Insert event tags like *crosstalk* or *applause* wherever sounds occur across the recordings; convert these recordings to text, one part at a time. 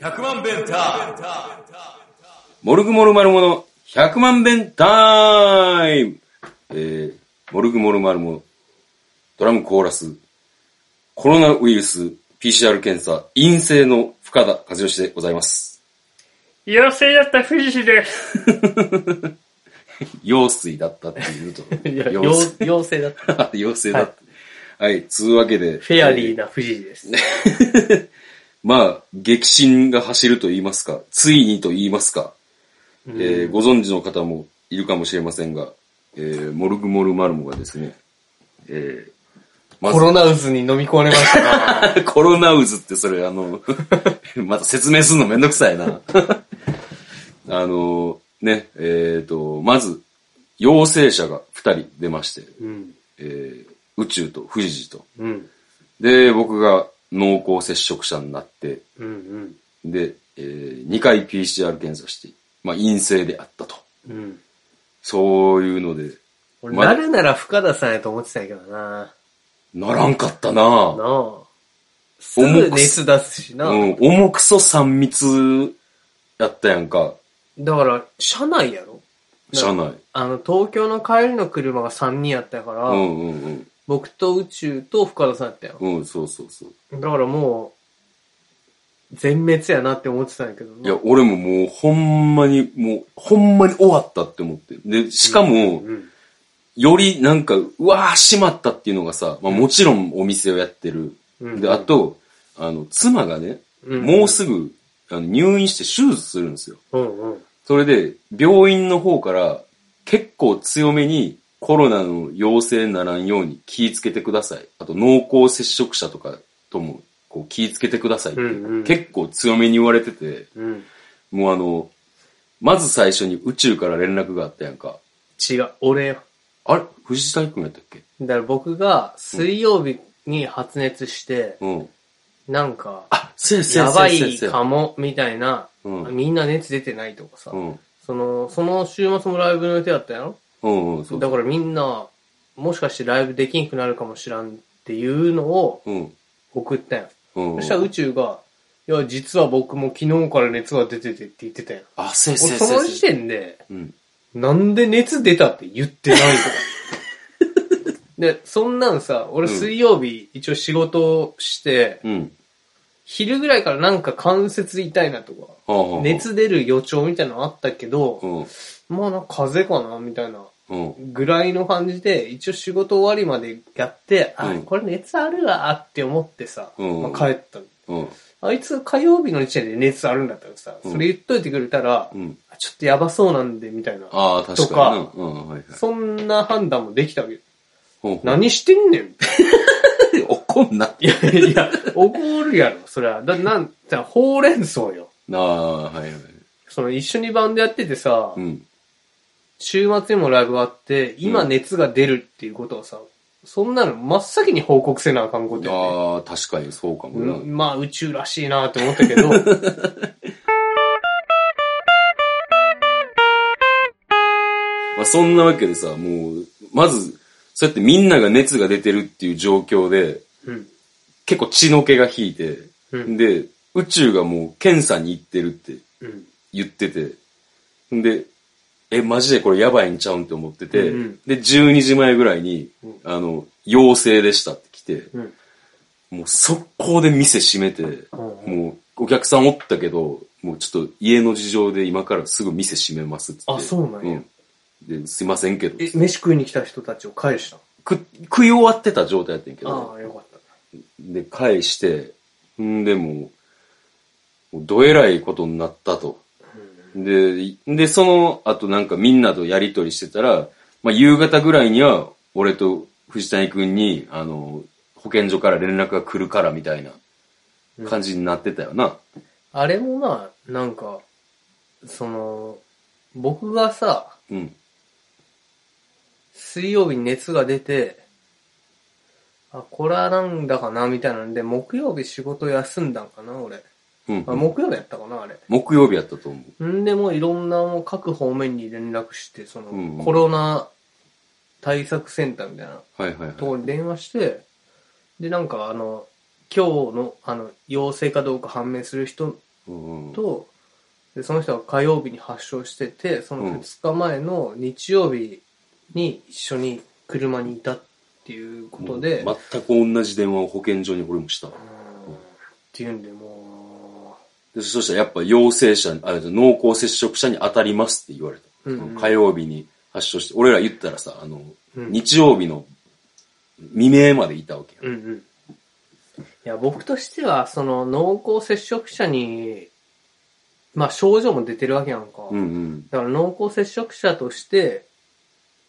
100万弁タモルグモルマルモの100万弁タイムえー、モルグモルマルモドラムコーラスコロナウイルス PCR 検査陰性の深田和義でございます。陽性だった富士です。*laughs* 陽水だったっていうと。陽性だった。*laughs* 陽性だった。はい、つうわけで。フェアリーな富士です。*laughs* まあ、激震が走ると言いますか、ついにと言いますか、えーご存知の方もいるかもしれませんが、えーモルグモルマルモがですね、えーまずコロナ渦に飲み込まれましたな。*laughs* コロナ渦ってそれあの、*laughs* また説明するのめんどくさいな。あの、ね、えっ、と、まず、陽性者が2人出まして、うん。えー宇宙と富士と。うん。で、僕が濃厚接触者になって、うん。で、え2回 PCR 検査して、まあ陰性であったと。うん。うん。そういうので、俺、まなるなら深田さんやと思ってたんやけどな。ならんかったななあ。すぐ熱出すしな。うん、重くそ3密やったやんか、だから、車内やろ？車内。あの、東京の帰りの車が3人やったから、うんうんうん。僕と宇宙と深田さんやったよ。うん、そうそうそう。だからもう、全滅やなって思ってたんやけどな。いや、俺ももうほんまに、もうほんまに終わったって思って。で、しかも、うん。よりなんか、うわー、しまったっていうのがさ、まあもちろんお店をやってる。うんで、あと、あの、妻がね、うんもうすぐあの入院して手術するんですよ。うんうん。それで、病院の方から結構強めにコロナの陽性にならんように気ぃつけてください。あと濃厚接触者とかともこう気ぃつけてくださいって、うんうん結構強めに言われてて、うん。もうあの、まず最初に宇宙から連絡があったやんか。違う、俺よ。あれ？藤谷君やったっけ？だから僕が水曜日に発熱して、うん。なんか、あ、せやせややば。いかも、みたいな、うんみんな熱出てないとかさ、うん。その、その週末もライブの予定だったやろ？うんうん、そう。だからみんな、もしかしてライブできんくなるかもしらんっていうのをうん。送ったやん。うん。そしたら宇宙が、いや、実は僕も昨日から熱が出ててって言ってたやん。あ、せやせ俺その時点で、うん。なんで熱出たって言ってないとか。*laughs* で、そんなんさ、俺うん水曜日一応仕事して、うん。昼ぐらいからなんか関節痛いなとか、はあは熱出る予兆みたいなのあったけど、うん。まあなんか風邪かなみたいなうん。ぐらいの感じで、一応仕事終わりまでやって、あうん、これ熱あるわって思ってさ、うんまあ、帰ったの。うん。あいつ火曜日の時点で熱あるんだったらさ、うんそれ言っといてくれたら、うん。あちょっとやばそうなんで、みたいな。ああ、確かにな。うん、はいはい。そんな判断もできたわけ何してんねん *laughs* 怒んな。いやいや、怒るやろ、それは。だ、なん、じゃあほうれん草よ。ああ、はいはい。その一緒にバンドやっててさ、うん。週末にもライブがあって、今熱が出るっていうことはさ、そんなの真っ先に報告せなあかんことやね。ああ、確かにそうかもな。うんまあ宇宙らしいなって思ったけど、*laughs* まあ、そんなわけでさ、もう、まず、そうやってみんなが熱が出てるっていう状況で、うん。結構血の気が引いて、うんで、宇宙がもう検査に行ってるってうん。言ってて、んで、え、マジでこれやばいんちゃうんって思ってて、うんうんで、12時前ぐらいに、うんあの、陽性でしたって来て、うん。もう速攻で店閉めて、うんもうお客さんおったけど、もうちょっと家の事情で今からすぐ店閉めますっつって。あそうなんやうん。で、すいませんけど。え、飯食いに来た人たちを返したく食い終わってた状態やってんけど、ああ、よかった。で、返して、んでもう、もうどえらいことになったと。で、で、その後なんかみんなとやりとりしてたら、まあ夕方ぐらいには、俺と藤谷くんに、あの、保健所から連絡が来るからみたいな感じになってたよな。あれもな、なんか、その、僕がさ、うん。水曜日に熱が出て、あ、これはなんだかな、みたいなんで、木曜日仕事休んだんかな、俺。うん。あ、木曜日やったかな、あれ。木曜日やったと思う。んでもういろんなもう各方面に連絡して、その、うんうんコロナ対策センターみたいなはいはいはい。ところに電話して、で、なんかあの、今日の、あの、陽性かどうか判明する人うんうん。と、でその人が火曜日に発症してて、その2日前の日曜日に一緒に車にいたっていうことで、もう全く同じ電話を保健所に俺もした。っていうんで、もでそしたらやっぱ陽性者に、あ濃厚接触者に当たりますって言われた。うんうん火曜日に発症して、俺ら言ったらさ、あの、うん日曜日の未明までいたわけう、うんうん。いや、僕としては、その濃厚接触者に、まあ症状も出てるわけやんか。うんうん。だから濃厚接触者として、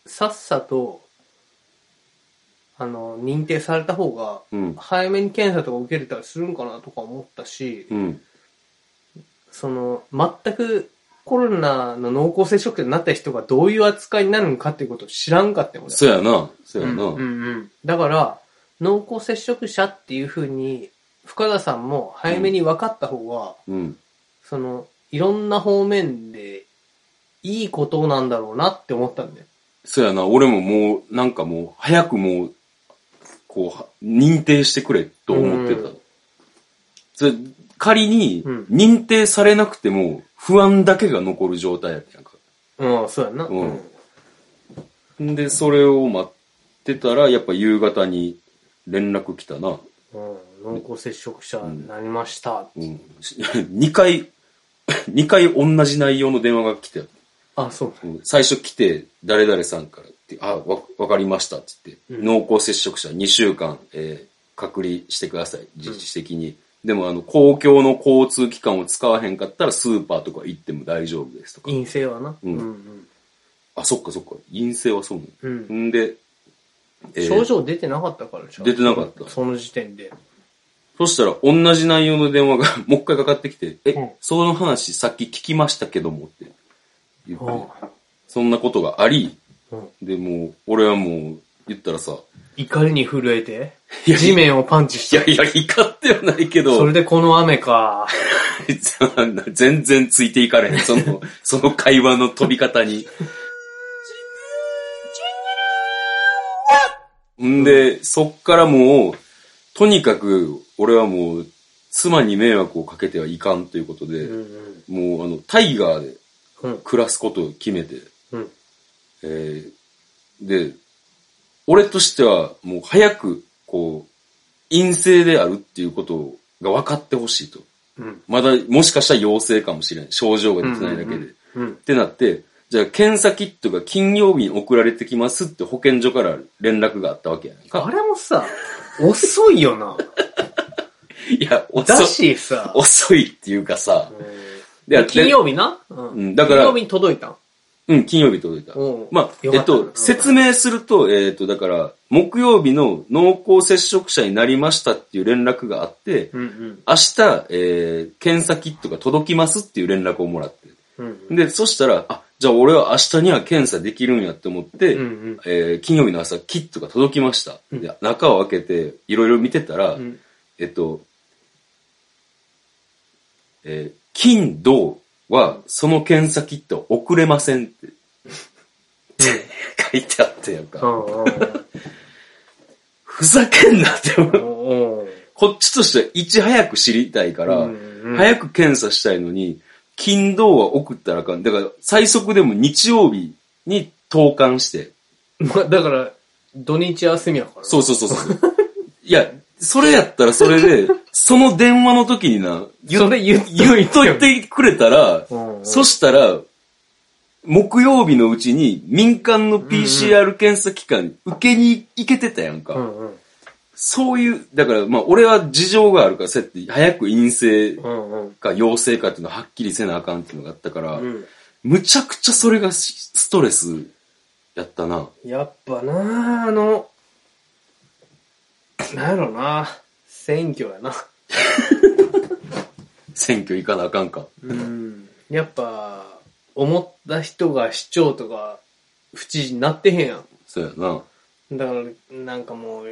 さっさと、あの、認定された方が、うん。早めに検査とか受けれたりするんかなとか思ったし、うん。その、全くコロナの濃厚接触者になった人がどういう扱いになるのかっていうことを知らんかってもそうやな。そうやな。うんうんうん。だから、濃厚接触者っていう風に、深田さんも早めに分かった方が、うん。その、いろんな方面で、いいことなんだろうなって思ったんだよ。そうやな。俺ももう、なんかもう、早くもう、こうは、認定してくれと思ってた。うんそれ仮にうん、認定されなくても、不安だけが残る状態やったやんか。うん、そうやんな。うんんで、それを待ってたら、やっぱ夕方に連絡来たな。うん、濃厚接触者になりました。うん。*laughs* 2回、*laughs* 2回同じ内容の電話が来て、あ、そう。うん最初来て、誰々さんからって、あ、わ、わかりましたって言って、うん濃厚接触者2週間、えー隔離してください、自治的に。でも、あの、公共の交通機関を使わへんかったら、スーパーとか行っても大丈夫ですとか。陰性はな。うんうんあ、そっかそっか。陰性はそうなうん。うの。ん。んで、えー症状出てなかったからじゃん出てなかったその時点で。そしたら、同じ内容の電話が *laughs* もう一回かかってきて、え、うんその話さっき聞きましたけどもって言って、うんそんなことがあり、うんで、もう、俺はもう、言ったらさ、怒りに震えて地面をパンチして。いやいや、怒ってはないけど、それでこの雨か。*laughs* 全然ついていかれへん、その、*laughs* その会話の飛び方に。んで、そっからもう、とにかく、俺はもう、妻に迷惑をかけてはいかんということで、うんうん。もう、あの、タイガーでうん。暮らすことを決めて、うん。えーで、俺としては、もう早く、こう、陰性であるっていうことが分かってほしいと。うん。まだ、もしかしたら陽性かもしれん。症状が出てないだけで。ってなって、じゃあ検査キットが金曜日に送られてきますって保健所から連絡があったわけやんあか。れもさ、遅いよな。*laughs* いや、遅だい。しさ、遅いっていうかさ。金曜日な、うんうんだから金曜日に届いたん？うん、金曜日届いた。うんまあ、えっと、説明すると、えっと、だから、木曜日の濃厚接触者になりましたっていう連絡があって、うんうん。明日、えー、検査キットが届きますっていう連絡をもらって。うんうん。で、そしたら、あ、じゃあ俺は明日には検査できるんやって思って、うんうんえー金曜日の朝、キットが届きました。うんで中を開けて、いろいろ見てたら、うんえっと、えー金、土は、その検査キット送れませんって、*laughs* 書いてあってやんか。うんふざけんなって思う。こっちとしてはいち早く知りたいから、早く検査したいのに、金土は送ったらあかん。だから、最速でも日曜日に投函して。まあ、だから、土日休みやから。そうそうそうそう。*laughs* いや、それやったらそれで、*laughs* その電話の時にな、言それ言っ言っといてくれたら、うんうんそしたら、木曜日のうちに民間の PCR 検査機関に受けに行けてたやんか。うんうん。そういう、だからまあ俺は事情があるから、そうやって早く陰性うんうん。か陽性かっていうのははっきりせなあかんっていうのがあったから、うんむちゃくちゃそれがスストレスやったな。やっぱなあの、なんやろな選挙やな。*laughs* 選挙行かなあかんか。うん。やっぱ、思った人が市長とか、府知事になってへんやん。そうやな。だから、なんかもう、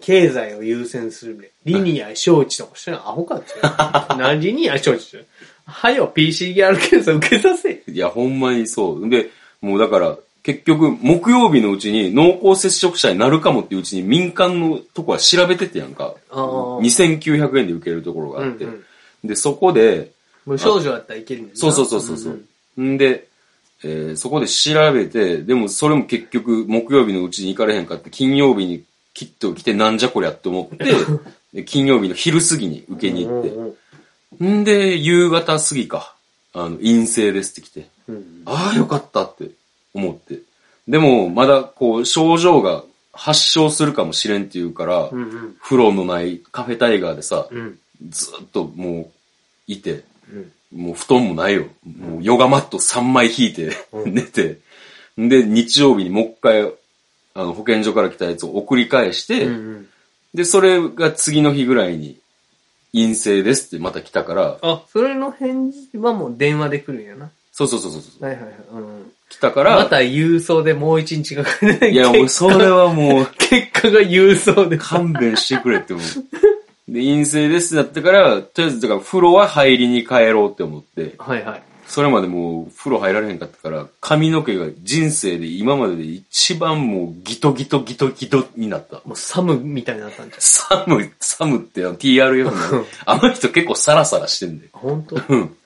経済を優先するね。リニア招致とかしてんのアホかって。*laughs* 何リニア招致してはよ、PCR 検査受けさせ。いや、ほんまにそう。で、もうだから、結局、木曜日のうちに濃厚接触者になるかもっていううちに民間のとこは調べててやんか。ああ。2900円で受けるところがあって。うんうん。で、そこで、無症状だったらいけるんだよな。そうそうそうそうそう。んで、えーそこで調べて、でもそれも結局木曜日のうちに行かれへんかって、金曜日にきっと来てなんじゃこりゃって思って、*laughs* で金曜日の昼過ぎに受けに行って、うんうんん。で、夕方過ぎか、あの、陰性ですって来て、うんああ、よかったって思って。でも、まだこう、症状が発症するかもしれんっていうから、うんうん風呂のないカフェタイガーでさ、うんずっともう、いて、うんもう布団もないよ。もうヨガマット3枚引いて、うん寝て。で、日曜日にもう一回、あの、保健所から来たやつを送り返して、うんうんで、それが次の日ぐらいに、陰性ですってまた来たから、あ、それの返事はもう電話で来るんやな。そうそうそうそうそう。はいはいはい。うん。来たから、また郵送でもう一日かかるね。いや、もうそれはもう、*laughs* 結果が郵送で。勘弁してくれって思う。で、陰性ですってなってから、とりあえず、だから風呂は入りに帰ろうって思って、はいはい。それまでもう風呂入られへんかったから、髪の毛が人生で今までで一番もうギトギトギトギトになった。もうサムみたいになったんじゃん。サム、サムってあの TRF の、あの人結構サラサラしてんだよ。本当？うん。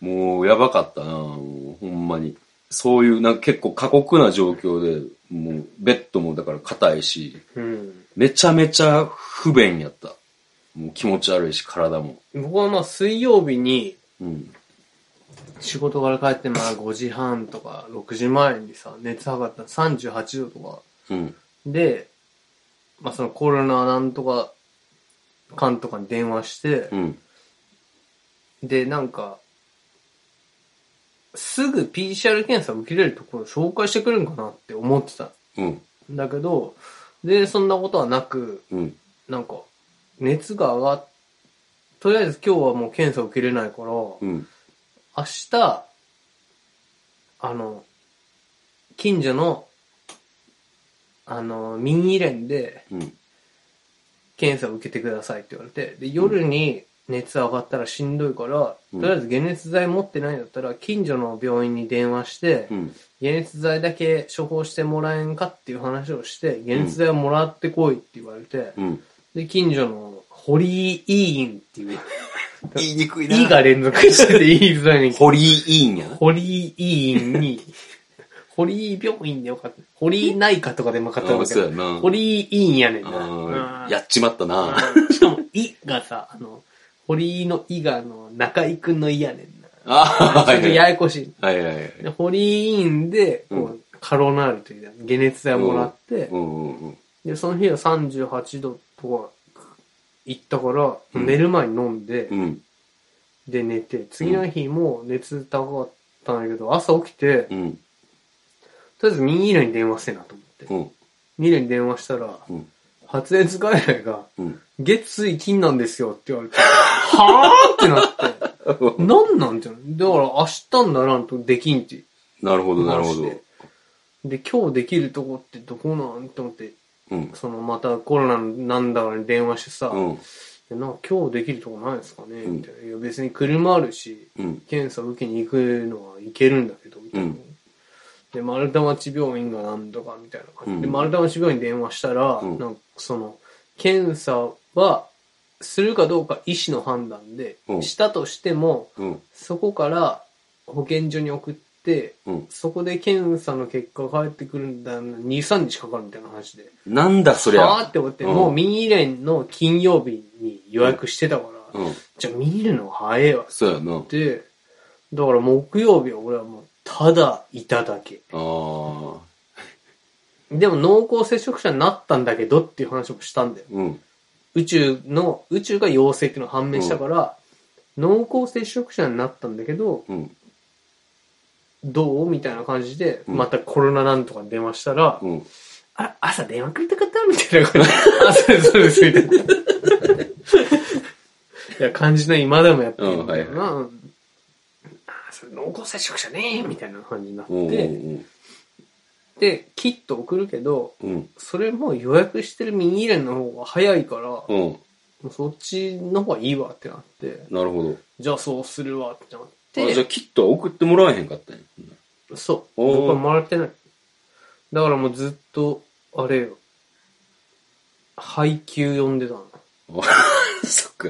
もうやばかったなほんまに。そういう、なんか結構過酷な状況で、もうベッドもだから硬いし、うん。めちゃめちゃ不便やった。もう気持ち悪いし、体も。僕はまあ水曜日にうん。仕事から帰ってまあ5時半とか6時前にさ、熱測ったら38度とかうん。で、まあそのコロナなんとか、かんとかに電話してう、ん。で、なんか、すぐ PCR 検査受けれるところを紹介してくれるんかなって思ってたうん。んだけど、で、そんなことはなく、うん。なんか、熱が上がっ、とりあえず今日はもう検査受けれないから、うん。明日、あの、近所の、あの、民医連でうん。検査を受けてくださいって言われて、で、夜に熱上がったらしんどいから、うんとりあえず解熱剤持ってないんだったら、近所の病院に電話して、うん。解熱剤だけ処方してもらえんかっていう話をして、解熱剤をもらってこいって言われて、うん。で、近所の堀井医院っていう、*laughs* 言いにくいいが連続してて言いづらいねんけどホリーイーンや？な。堀井医院に、*laughs* 堀井病院でよかった。堀井内科とかでもよかったんあだけど、そうやな。堀井医院やねんあな。ーやっちまったな。うんしかも、いがさ、あの、堀井のいが、あの、中井くんのいやねんな。あちょっとややこしい。はいはいはい。で堀井医院で、こう、うんカロナールという解熱剤をもらって、うんうんうん。で、その日は38度とか行ったから、うん寝る前に飲んで、うん。で寝て、次の日も熱高かったんだけど、朝起きて、うん。とりあえず民医療に電話せなと思って。うん。民医療に電話したら、うん。発熱外来が、うん。月水金なんですよって言われて、*laughs* はぁってなって、なんなんじゃん。だから明日にならんとできんってなるほどなるほど。話で。で、今日できるとこってどこなんって思って、うん。そのまたコロナなんだからに電話してさ、うん。でなんか今日できるとこないですかね？うんみたいな。いや別に車あるし、うん。検査受けに行くのは行けるんだけど、みたいな。うんで、丸太町病院がなんとかみたいな感じで、うん丸太町病院に電話したら、うんなんかその、検査は、するかどうか医師の判断で、うんしたとしても、うん。そこから保健所に送って、うん。そこで検査の結果が返ってくるんだ2、3日かかるみたいな話で。なんだそりゃ。はぁって思って、うんもう民医連の金曜日に予約してたから、うん。じゃあ民医連の方が早いわっそうやな。て、だから木曜日は俺はもうただいただけ。ああ。でも濃厚接触者になったんだけどっていう話もしたんだよ。うん。宇宙の、宇宙が陽性っていうのが判明したから、濃厚接触者になったんだけど、うん。どうみたいな感じで、うんまたコロナなんとかに電話したら、うん。あ、朝電話くれたかったみたいな感じ *laughs* そうです、そうです、みたいな。いや、感じの今でもやってるんだよな。あ、それ濃厚接触者ねみたいな感じになって、うん。うん。で、キット送るけど、うん。それも予約してるミニレンの方が早いから、もうん。うそっちの方がいいわってなって、なるほど。じゃあそうするわってなっあじゃあて、キットは送ってもらえへんかったんや。そう、僕はもらってない。だからもうずっと、あれよ。配給読んでたの。*laughs* そっか。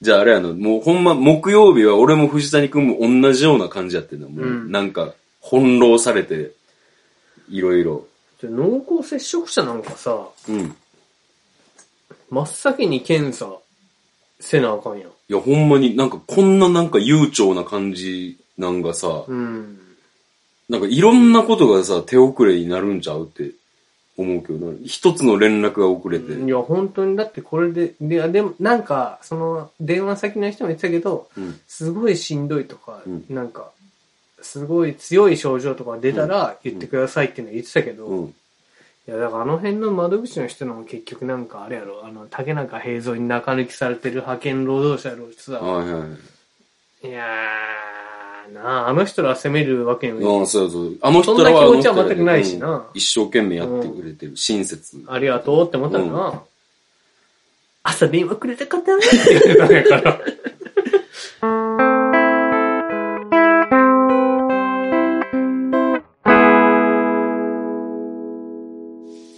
じゃああれやの、もうほんま木曜日は俺も藤谷くんも同じような感じやってんの。もう、うんなんか、翻弄されて、いろいろ。で濃厚接触者なんかさ、うん。真っ先に検査せなあかんやん。いや、ほんまになんかこんななんか悠長な感じなんがさ、うん。なんかいろんなことがさ、手遅れになるんちゃうって思うけどな。一つの連絡が遅れて。いや、本当に、だってこれで、で、でも、なんか、その、電話先の人も言ってたけど、うん。すごいしんどいとか、うんなんか、すごい強い症状とか出たら言ってくださいっていうのは言ってたけど、うん。いや、だからあの辺の窓口の人のも結局なんかあれやろ、あの、竹中平蔵に中抜きされてる派遣労働者やろさ、はいはい。いやー、なあ、あの人ら責めるわけにもいああ、そうそう。あの人らはそんな気持ちは全くないしなうん一生懸命やってくれてる。親切。ありがとうって思ったらな、朝電話くれたかって言ってたんやから。*laughs*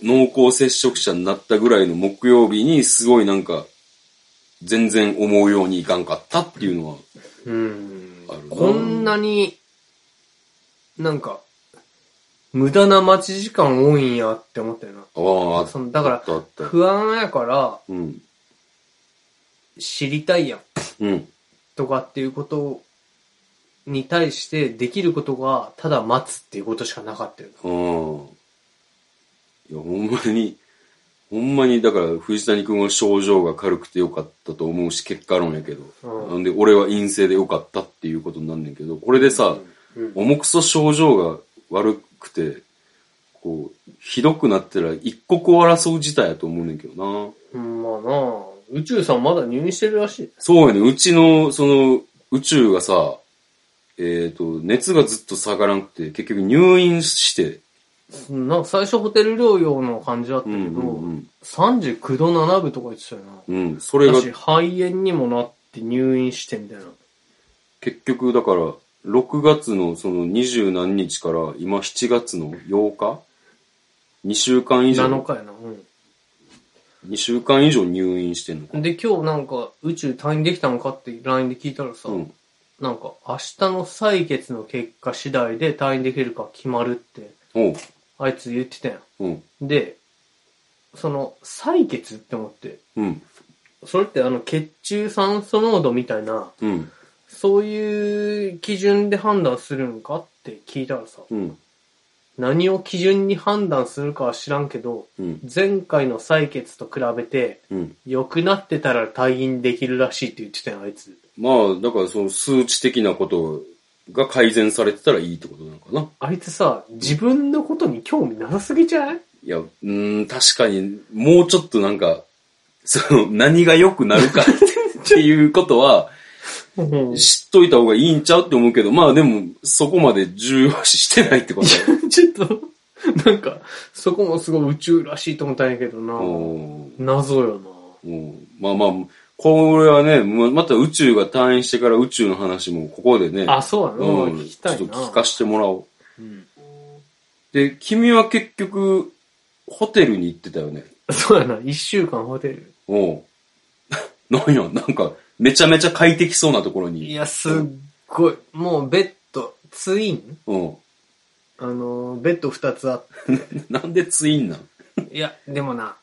濃厚接触者になったぐらいの木曜日にすごいなんか、全然思うようにいかんかったっていうのは、こんなに、なんか、無駄な待ち時間多いんやって思ったよな。ああ、そのだから。不安やからうん。知りたいやん。うん。とかっていうことに対してできることがただ待つっていうことしかなかったよな。うん。いや、ほんまに、ほんまに、だから、藤谷君は症状が軽くてよかったと思うし、結果論やけど。うんなんで、俺は陰性でよかったっていうことになんねんけど、これでさ、うん重くそ症状が悪くて、こう、ひどくなったら一刻を争う事態やと思うねんけどな。うんまあなあ宇宙さんまだ入院してるらしい。そうやね。うちの、その、宇宙がさ、えっ、と、熱がずっと下がらんくて、結局入院して、な最初ホテル療養の感じだったけど、うんうんうん。39度7分とか言ってたよな。うん、それが肺炎にもなって入院してみたいな。結局だから、6月のその二十何日から今7月の8日 ?2 週間以上、7日やな。うん。2週間以上入院してんのか。で、今日なんか宇宙退院できたのかって LINE で聞いたらさ、うん。なんか明日の採血の結果次第で退院できるか決まるって。あいつ言ってたやうん。ん。で、その採血って思って、うん。それってあの血中酸素濃度みたいな、うん。そういう基準で判断するんかって聞いたらさ、うん。何を基準に判断するかは知らんけど、うん。前回の採血と比べて、うん。良くなってたら退院できるらしいって言ってたよ、あいつ。まあ、だからその数値的なことが改善されてたらいいってことなのかな。あいつさ、自分のことに興味なさすぎちゃうい？や、うーん、確かに、もうちょっとなんか、その、何が良くなるか *laughs* っていうことは、うん知っといた方がいいんちゃうって思うけど、まあでも、そこまで重要視してないってことだよ。*laughs* ちょっと、なんか、そこもすごい宇宙らしいと思ったんやけどな。うん謎ようんまあまあ、これはね、ままた宇宙が退院してから宇宙の話もここでね、な。あ、そうやな。うん、聞きたいな。ちょっと聞かしてもらおう。うんで、君は結局、ホテルに行ってたよね。そうやな。一週間ホテル。おう *laughs* なんや、なんか、めちゃめちゃ快適そうなところいに。や、すっごい。もうベッド、ツイン？うん。あの、ベッド二つあっ *laughs* なんでツインなん？て。いや、でもな、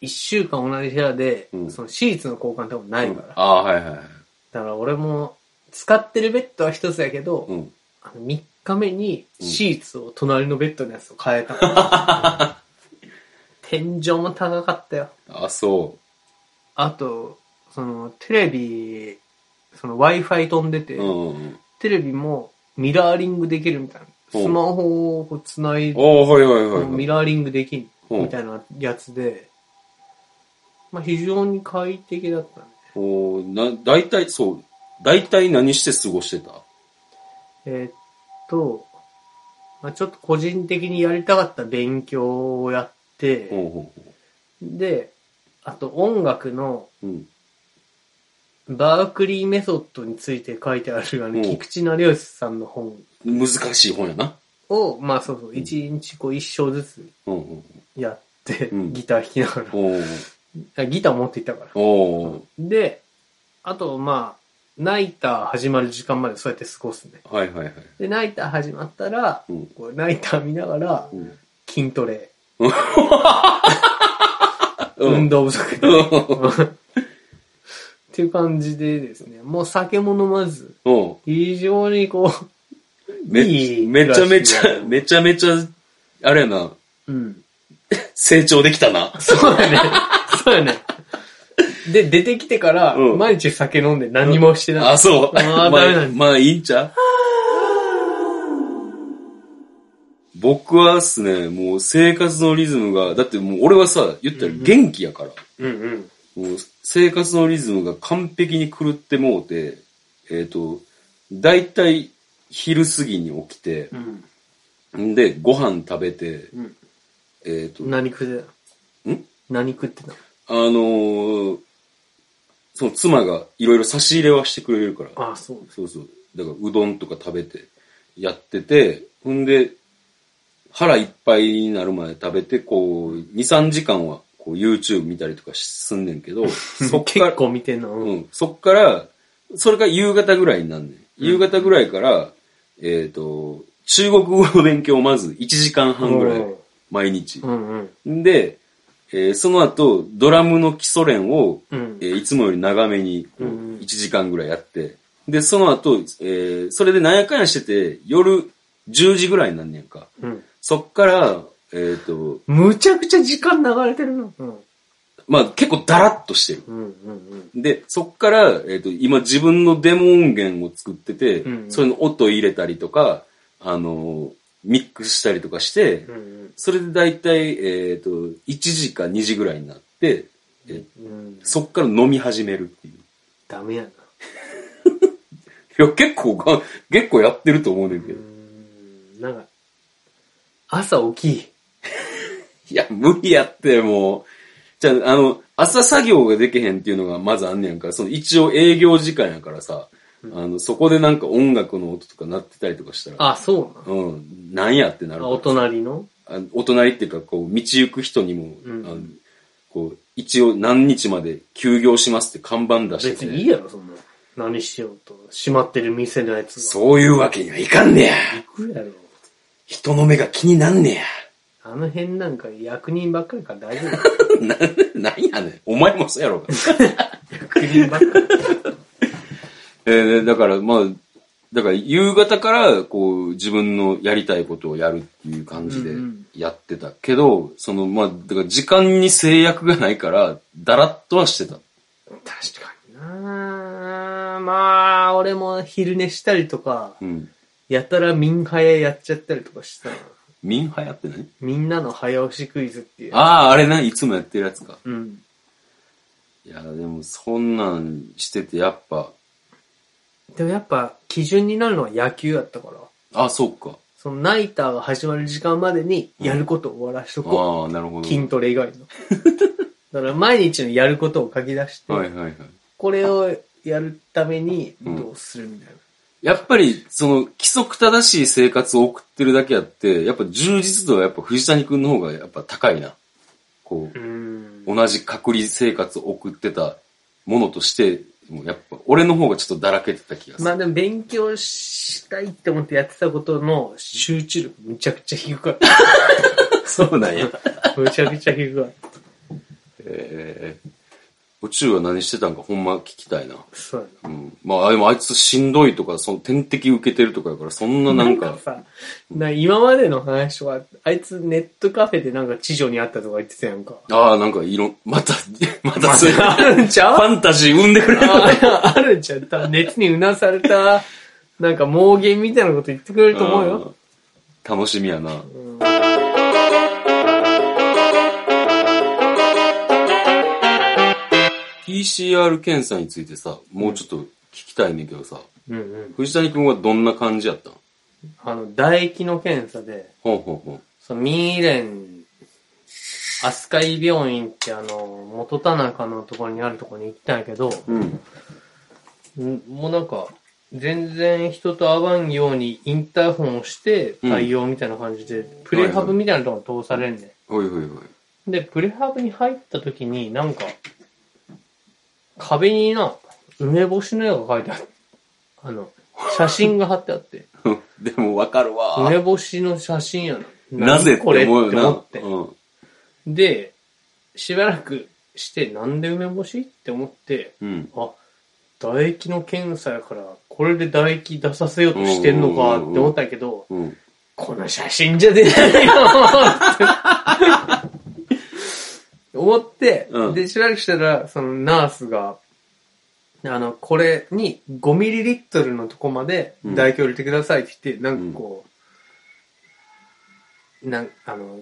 一週間同じ部屋で、うんそのシーツの交換多分ないから。ああ、はいはいはい。だから俺も、使ってるベッドは一つやけど、うん。あの3日目にシーツを隣のベッドのやつを変えた。*laughs* 天井も高かったよ。あ、そあと、その、テレビ、その Wi-Fi 飛んでて、う。うんうん。テレビもミラーリングできるみたいな。うんスマホをこう繋いああ、はいはいはい、はい。ミラーリングできんうんみたいなやつで、まあ非常に快適だったね。おな、大体、そう、大体何して過ごしてた？えーっと、まあちょっと個人的にやりたかった勉強をやって、ほうほうで、あと音楽の。バークリーメソッドについて書いてあるあの、うん菊池成吉さんの本。難しい本やな。を、まあそうそう、一日こう一章ずつ。やって、うんギター弾きながら。あギター持っていったから。で、あと、まあ、ナイター始まる時間までそうやって過ごすね。はいはいはい。で、ナイター始まったら、うんこうナイター見ながらうん。筋トレ、*laughs* うん運動不足で。っていう感じでですね、もう酒も飲まず、うん。非常にこめいいめちゃめちゃ、めちゃめちゃ、あれやな、う、うん。*laughs* 成長できたな。そうやね。そうやね。*laughs* で、出てきてから、うん毎日酒飲んで何もしてない。あ、そう。あーまダメなんですまあいいんちゃう？僕はっすね、もう生活のリズムが、だってもう俺はさ、言ったら元気やから、うんうん。もう生活のリズムが完璧に狂ってもうて、えっ、と、だいたい昼過ぎに起きてう、ん。んで、ご飯食べて、うんえっ、と、何食ってた？ん？何食ってた？あのーその妻がいろいろ差し入れはしてくれるから、ああ、そう。そうそう。だからうどんとか食べてやってて、ほんで、腹いっぱいになるまで食べて、こう、2、3時間はこう YouTube 見たりとかすんねんけど、*laughs* そっか結ら、構見てんの？うん。うん、そっから、それが夕方ぐらいになんねん。夕方ぐらいから、えっ、と、中国語の勉強をまず1時間半ぐらい、毎日。うんうん。で、えーその後、ドラムの基礎練を、うんえ。ーいつもより長めに、こううん1時間ぐらいやって、で、その後、えーそれでなんやかんやしてて、夜10時ぐらいになんねんか。うん。そっから、えっ、と、むちゃくちゃ時間流れてるな。うん。まあ結構ダラッとしてる。うんうんうん。で、そっから、えっ、と、今自分のデモ音源を作ってて、うんうんそれの音入れたりとか、あのーミックスしたりとかして、うんうんそれで大体、えっ、と、1時か2時ぐらいになって、えうん。そっから飲み始めるっていう。ダメやな。*laughs* いや、結構が、結構やってると思うねんけうど。ん。なんか、朝起き。*laughs* いや、無理やって、もう。じゃあ、あの、朝作業ができへんっていうのがまずあんねやんか。その一応営業時間やからさ、あの、そこでなんか音楽の音とか鳴ってたりとかしたら、あ、そうなの？うん、なんやってなるからあお隣の？あお隣っていうか、こう、道行く人にも、うんあのこう、一応何日まで休業しますって看板出してて。別にいいやろ、そんな。何しようと。閉まってる店のやつが。そういうわけにはいかんねや。行くやろ。人の目が気になんねや。あの辺なんか役人ばっかりから大丈夫。*laughs* な、なんやねん。お前もそうやろうが。*laughs* 役人ばっかり。えーだから、まあ、だから夕方から、こう、自分のやりたいことをやるっていう感じでうんうんやってた。けど、その、まあ、だから時間に制約がないから、だらっとはしてた。確かになまあ、俺も昼寝したりとか、うん。やたらミンハヤやっちゃったりとかしたな。ミンハヤって何？みんなの早押しクイズっていう。ああ、あれな、いつもやってるやつか。うん。いや、でも、そんなんしてて、やっぱ、でもやっぱ、基準になるのは野球やったから。あ、そうか。そのナイターが始まる時間までにやることを終わらしとこああ、なるほう。ど。筋トレ以外の。*laughs* だから毎日のやることを書き出して、はいはいはい。これをやるためにどうするみたいな。やっぱり、その、規則正しい生活を送ってるだけあって、やっぱ充実度はやっぱ藤谷くんの方がやっぱ高いな。こうう、ん。同じ隔離生活を送ってたものとして、もうやっぱ、俺の方がちょっとだらけてた気がする。まあでも勉強したいって思ってやってたことの集中力むちゃくちゃ低かった。*laughs* そうなんや。*laughs* むちゃくちゃ低かった。えー、宇宙は何してたんかほんま聞きたいな。そうやな。うん。まあ、でもあいつしんどいとか、その点滴受けてるとかやから、そんななんか、さ、な今までの話は、あいつネットカフェでなんか地上にあったとか言ってたやんか。ああ、なんかいろ、また、*laughs* またそういう、あるんちゃう？ファンタジー生んでくれる。あ *laughs* あるんちゃう？多分熱にうなされた、なんか妄言みたいなこと言ってくれると思うよ。楽しみやな。PCR 検査についてさ、もうちょっと聞きたいねんけどさ、うんうん。藤谷くんはどんな感じやったん？あの、唾液の検査で、ほんほんほん。そのミーレン、飛鳥井病院ってあの、元田中のところにあるところに行ったんやけど、うん。んもうなんか、全然人と会わんようにインターホンをして対応みたいな感じで、プレハブみたいなところ通されんねん。ほいほいほい。で、プレハブに入った時になんか、壁にな、梅干しの絵が描いてあって、あの、写真が貼ってあって、*laughs* でもわかるわ。梅干しの写真やな。なぜってこれって思うよな。思って。うん。で、しばらくして、なんで梅干しって思って、うん。あ、唾液の検査やから、これで唾液出させようとしてんのかって思ったけど、うん。この写真じゃ出ないよって思って、うんで、しばらくしたら、そのナースが、あの、これに5ミリリットルのとこまでうん唾液を入れてくださいって言って、なんかこう、なん、あの、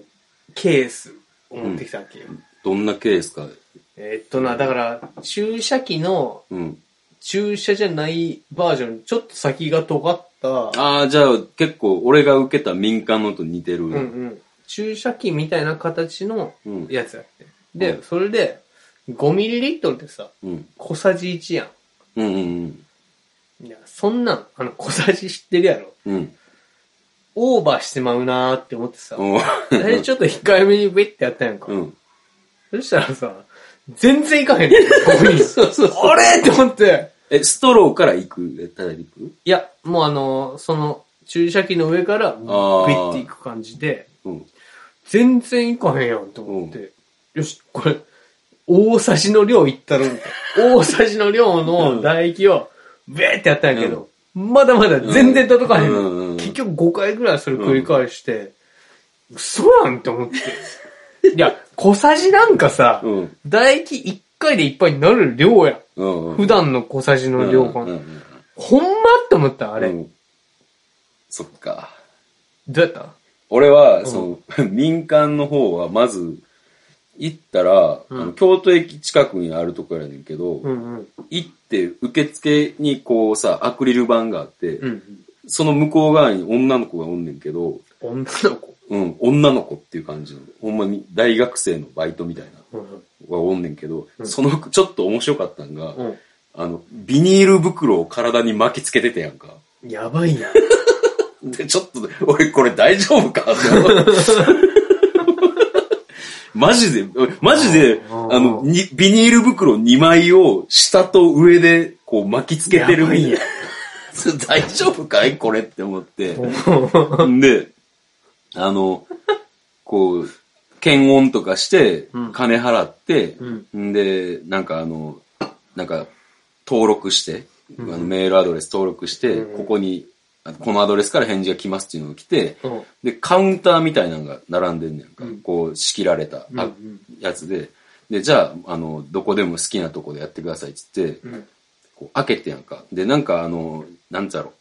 ケースを持ってきたわけよ。どんなケースか。えーっとな、だから、注射器のうん。注射じゃないバージョン、ちょっと先が尖った、ああ、じゃあ結構俺が受けた民間のと似てる。うんうん。注射器みたいな形のうん。やつやって。で、うんそれで、5ミリリットルってさ、うん。小さじ1やうんうんん。いや、そんなん、あの、小さじ知ってるやろ。うん。うん。オーバーしてまうなーって思ってさ、ちょっと控えめにベッてやったやんか。うん。そしたらさ、全然いかへん。*laughs* そうそうそう。あれって思って。え、ストローから行くやったら行く？いや、もうあの、その、注射器の上から、ビッていく感じで、うん。全然いかへんやんと思って、よし、これ、大さじの量いったろみたいな。大さじの量の唾液を、ベーってやったんやけど、まだまだ全然届かへんの、うんうんうん結局5回ぐらいそれ繰り返して、嘘やんって思って。いや、小さじなんかさ、うん。唾液1回でいっぱいになる量やん。うん。うん。普段の小さじの量が。うんうんうんほんまって思った、あれ。うんそっか。どうやった？俺は、その、*laughs* 民間の方は、まず、行ったら、うんあの京都駅近くにあるとこやねんけど、うんうん。行って、受付にこうさ、アクリル板があって、うんうん。その向こう側に女の子がおんねんけど、女の子？うん、女の子っていう感じの、ほんまに大学生のバイトみたいな、うんがおんねんけど、うんその、ちょっと面白かったんが、うん。あの、ビニール袋を体に巻きつけててやんか。やばいな。*laughs* で、ちょっと、俺これ大丈夫かって思う *laughs* マジで、マジで、うん。あの、にビニール袋2枚を下と上でこう巻きつけてるやばいや *laughs* 大丈夫かい？これって思って。うん。で、あの、こう、検温とかしてうん、金払って、うん。んで、なんかあの、なんか、登録して、うん。あのメールアドレス登録して、うん。ここに、あこのアドレスから返事が来ますっていうのが来て、うんで、カウンターみたいなのが並んでんねんか。うんこう、仕切られた、あうんうんやつで、で、じゃあ、あの、どこでも好きなとこでやってくださいっつって、うんこう開けてやんか。で、なんかあの、なんつうやろ。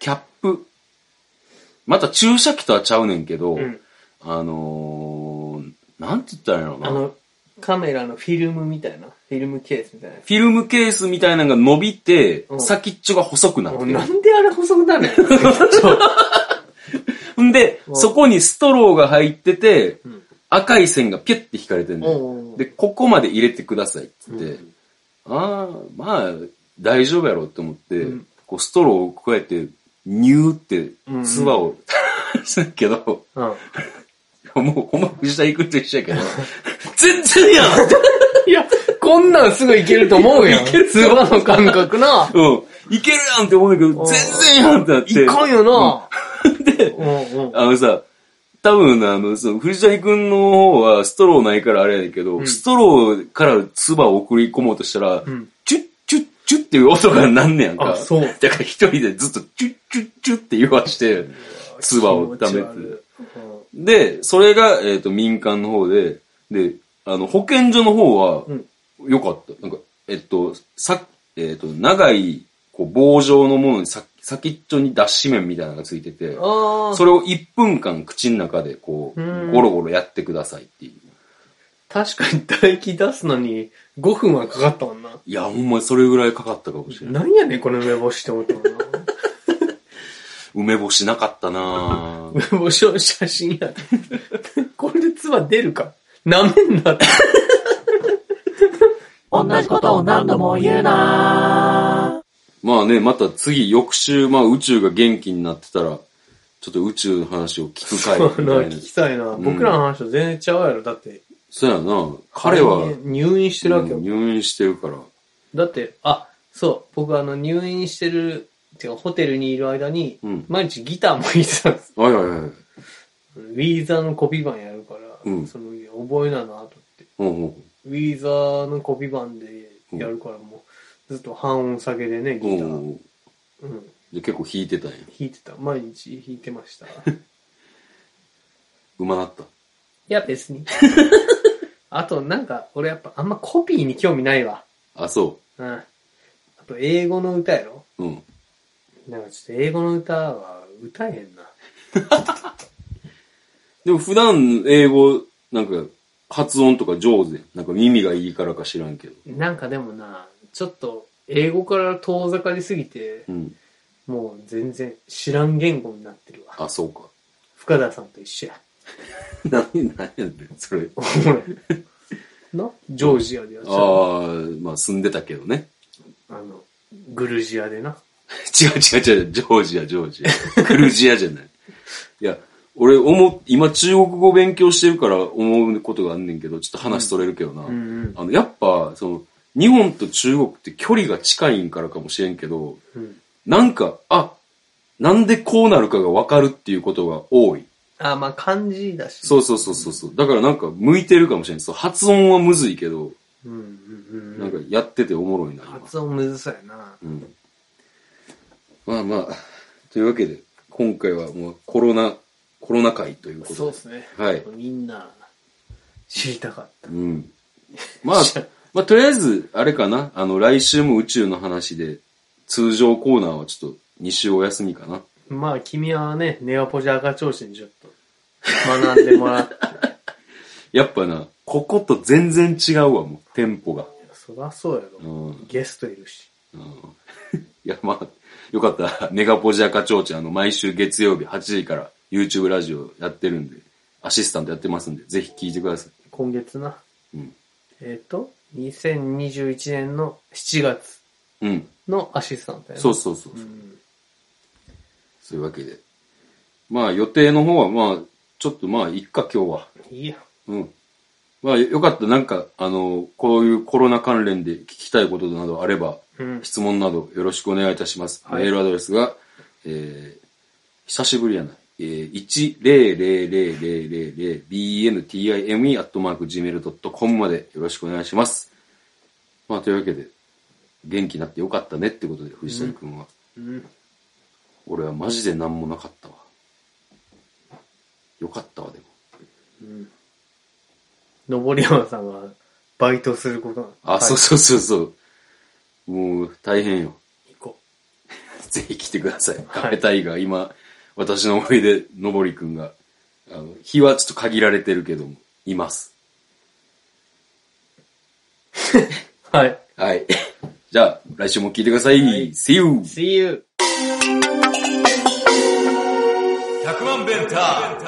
キャップ。また注射器とはちゃうねんけど、うんあのー、なんて言ったらいいのかな。あの、カメラのフィルムみたいな、フィルムケースみたいな。フィルムケースみたいなのが伸びて、うん。先っちょが細くなってる。なんであれ細くなるの？ん *laughs* で、うん。そこにストローが入ってて、うん。赤い線がピュッて引かれてんねうんん。で、ここまで入れてくださいっつって、うん。ああ、まあ、大丈夫やろって思って、うん。こうストローをこうやって、ニューって、うん。ツバを *laughs* *laughs* するけど、うん。もう、ほんま藤田行くと一緒やけど、*laughs* 全然やん *laughs* いや、こんなんすぐいけると思うやん。いけるツバの感覚な。*laughs* うん。いけるやんって思うんだけど、うん全然やんってなって。いかんよな。で、うんうん。あのさ、多分あの、その、藤谷くんの方はストローないからあれやけど、うんストローから唾を送り込もうとしたら、うんチュッチュッチュッっていう音がなんねやんか。あそうだから一人でずっとチュッチュッチュッって言わして、唾を溜めて。で、それが、えっ、と、民間の方で、で、あの、保健所の方はうん、良かった。なんか、えっと、さ、えっと、長い、こう、棒状のものにさ先っちょに脱脂麺みたいなのがついてて、ああ。それを1分間口の中でこう、うんゴロゴロやってくださいっていう。確かに唾液出すのに5分はかかったもんな。いや、ほんまにそれぐらいかかったかもしれない。なんやねん、この梅干しって思ったもんな。梅干しなかったなぁ梅干しの写真や。*laughs* これで唾出るか？舐めんなって。*laughs* 同じことを何度も言うなまあね、また次、翌週、まあ宇宙が元気になってたら、ちょっと宇宙の話を聞く回みたいな。聞きたいな。僕らの話と全然ちゃうやろ。だって。そうやな。彼は。入院してるわけよ、入院してるから。だって、あ、そう。僕あの、入院してる、てかホテルにいる間に、毎日ギターも弾いてたんです。はいはいはい。ウィーザーのコピー版やるから、うん、その覚えななと思って。うんうん、ウィーザーのコピー版でやるからもう、ずっと半音下げでね、ギター。うん、で結構弾いてたんや。弾いてた。毎日弾いてました。*laughs* うまなったいや、別に。*laughs* あと、なんか、俺やっぱあんまコピーに興味ないわ。あ、そう。うん。あと、英語の歌やろうん。なんかちょっと英語の歌は歌えへんな。*laughs* でも普段英語、なんか発音とか上手なんか耳がいいからか知らんけど。なんかでもな、ちょっと英語から遠ざかりすぎて、うん、もう全然知らん言語になってるわ。あ、そうか。深田さんと一緒や。*laughs* 何、何やねん、それ。なジョージアでやっああ、まあ住んでたけどね。あの、グルジアでな。*laughs* 違う違う違う、ジョージア、ジョージア。グルジアじゃない。*laughs* いや、俺思今中国語勉強してるから思うことがあんねんけど、ちょっと話それるけどな。うんうんあの、やっぱ、その、日本と中国って距離が近いんからかもしれんけど、うん、なんか、あ、なんでこうなるかがわかるっていうことが多い。あ、まあ漢字だし。そうそうそうそう。だからなんか向いてるかもしれない。そう発音はむずいけど、うんうんうん、なんかやってておもろいな。発音むずそうやな。うん。まあまあ、というわけで、今回はもうコロナ、コロナ禍ということで。そうですね。はい。みんな、知りたかった。うん。まあ、*laughs* まあ、とりあえず、あれかな。あの、来週も宇宙の話で、通常コーナーはちょっと2週お休みかな。まあ、君はね、ネオポジ赤調子にちょっと、学んでもらって。*laughs* やっぱな、ここと全然違うわ、もう、テンポが。そりゃそうやろ。うん、ゲストいるし。うん、*laughs* いや、まあ、よかったら、*laughs* ネガポジ赤ちょうちん、あの、毎週月曜日8時から YouTube ラジオやってるんで、アシスタントやってますんで、ぜひ聞いてください。今月な。うん。えっ、ー、と、2021年の7月のアシスタントやな。そうそうそうそう、うん。そういうわけで。まあ予定の方はまあ、ちょっとまあ、いっか今日は。いいや。うん。まあよかった。なんか、あの、こういうコロナ関連で聞きたいことなどあれば、うん、質問などよろしくお願いいたします。はい、メールアドレスが、えー、久しぶりやな。えー、1000000bntime.gmail.com までよろしくお願いします。まあ、というわけで、元気になってよかったねってことで、藤谷君は。うん。うん、俺はマジで何もなかったわ。よかったわ、でも。うん。登山さんがバイトすることあ、そうそうそうそう。もう大変よ。行こう。*laughs* ぜひ来てください。カフェタイガー、今、私の思い出、のぼりくんが、あの、日はちょっと限られてるけども、います。*laughs* はい。はい。じゃあ、来週も聞いてください。はい、See you! See you! 100万ベンター